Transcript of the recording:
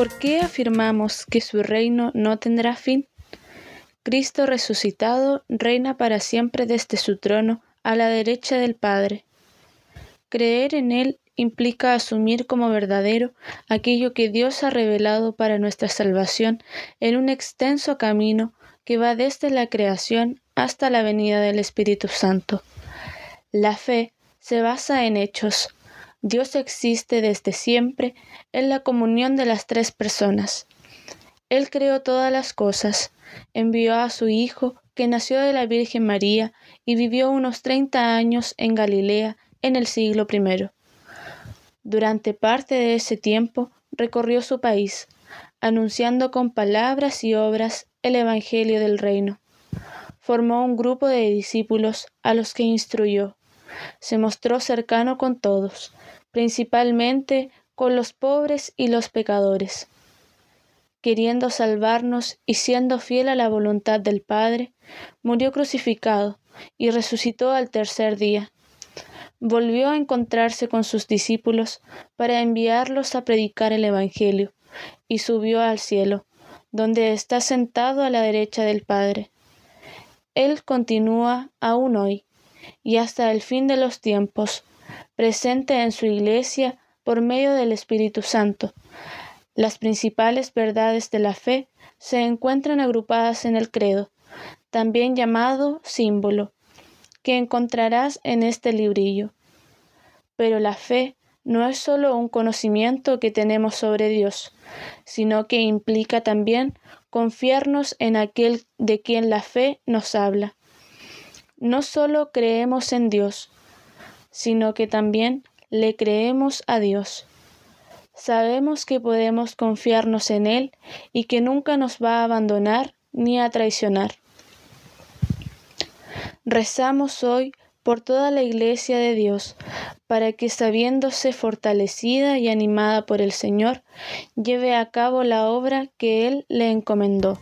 ¿Por qué afirmamos que su reino no tendrá fin? Cristo resucitado reina para siempre desde su trono a la derecha del Padre. Creer en Él implica asumir como verdadero aquello que Dios ha revelado para nuestra salvación en un extenso camino que va desde la creación hasta la venida del Espíritu Santo. La fe se basa en hechos. Dios existe desde siempre en la comunión de las tres personas. Él creó todas las cosas, envió a su Hijo, que nació de la Virgen María y vivió unos treinta años en Galilea en el siglo I. Durante parte de ese tiempo recorrió su país, anunciando con palabras y obras el Evangelio del Reino. Formó un grupo de discípulos a los que instruyó. Se mostró cercano con todos, principalmente con los pobres y los pecadores. Queriendo salvarnos y siendo fiel a la voluntad del Padre, murió crucificado y resucitó al tercer día volvió a encontrarse con sus discípulos para enviarlos a predicar el Evangelio, y subió al cielo, donde está sentado a la derecha del Padre. Él continúa aún hoy, y hasta el fin de los tiempos, presente en su iglesia por medio del Espíritu Santo. Las principales verdades de la fe se encuentran agrupadas en el credo, también llamado símbolo, que encontrarás en este librillo. Pero la fe no es solo un conocimiento que tenemos sobre Dios, sino que implica también confiarnos en aquel de quien la fe nos habla. No solo creemos en Dios, sino que también le creemos a Dios. Sabemos que podemos confiarnos en Él y que nunca nos va a abandonar ni a traicionar. Rezamos hoy por toda la Iglesia de Dios, para que sabiéndose fortalecida y animada por el Señor, lleve a cabo la obra que Él le encomendó.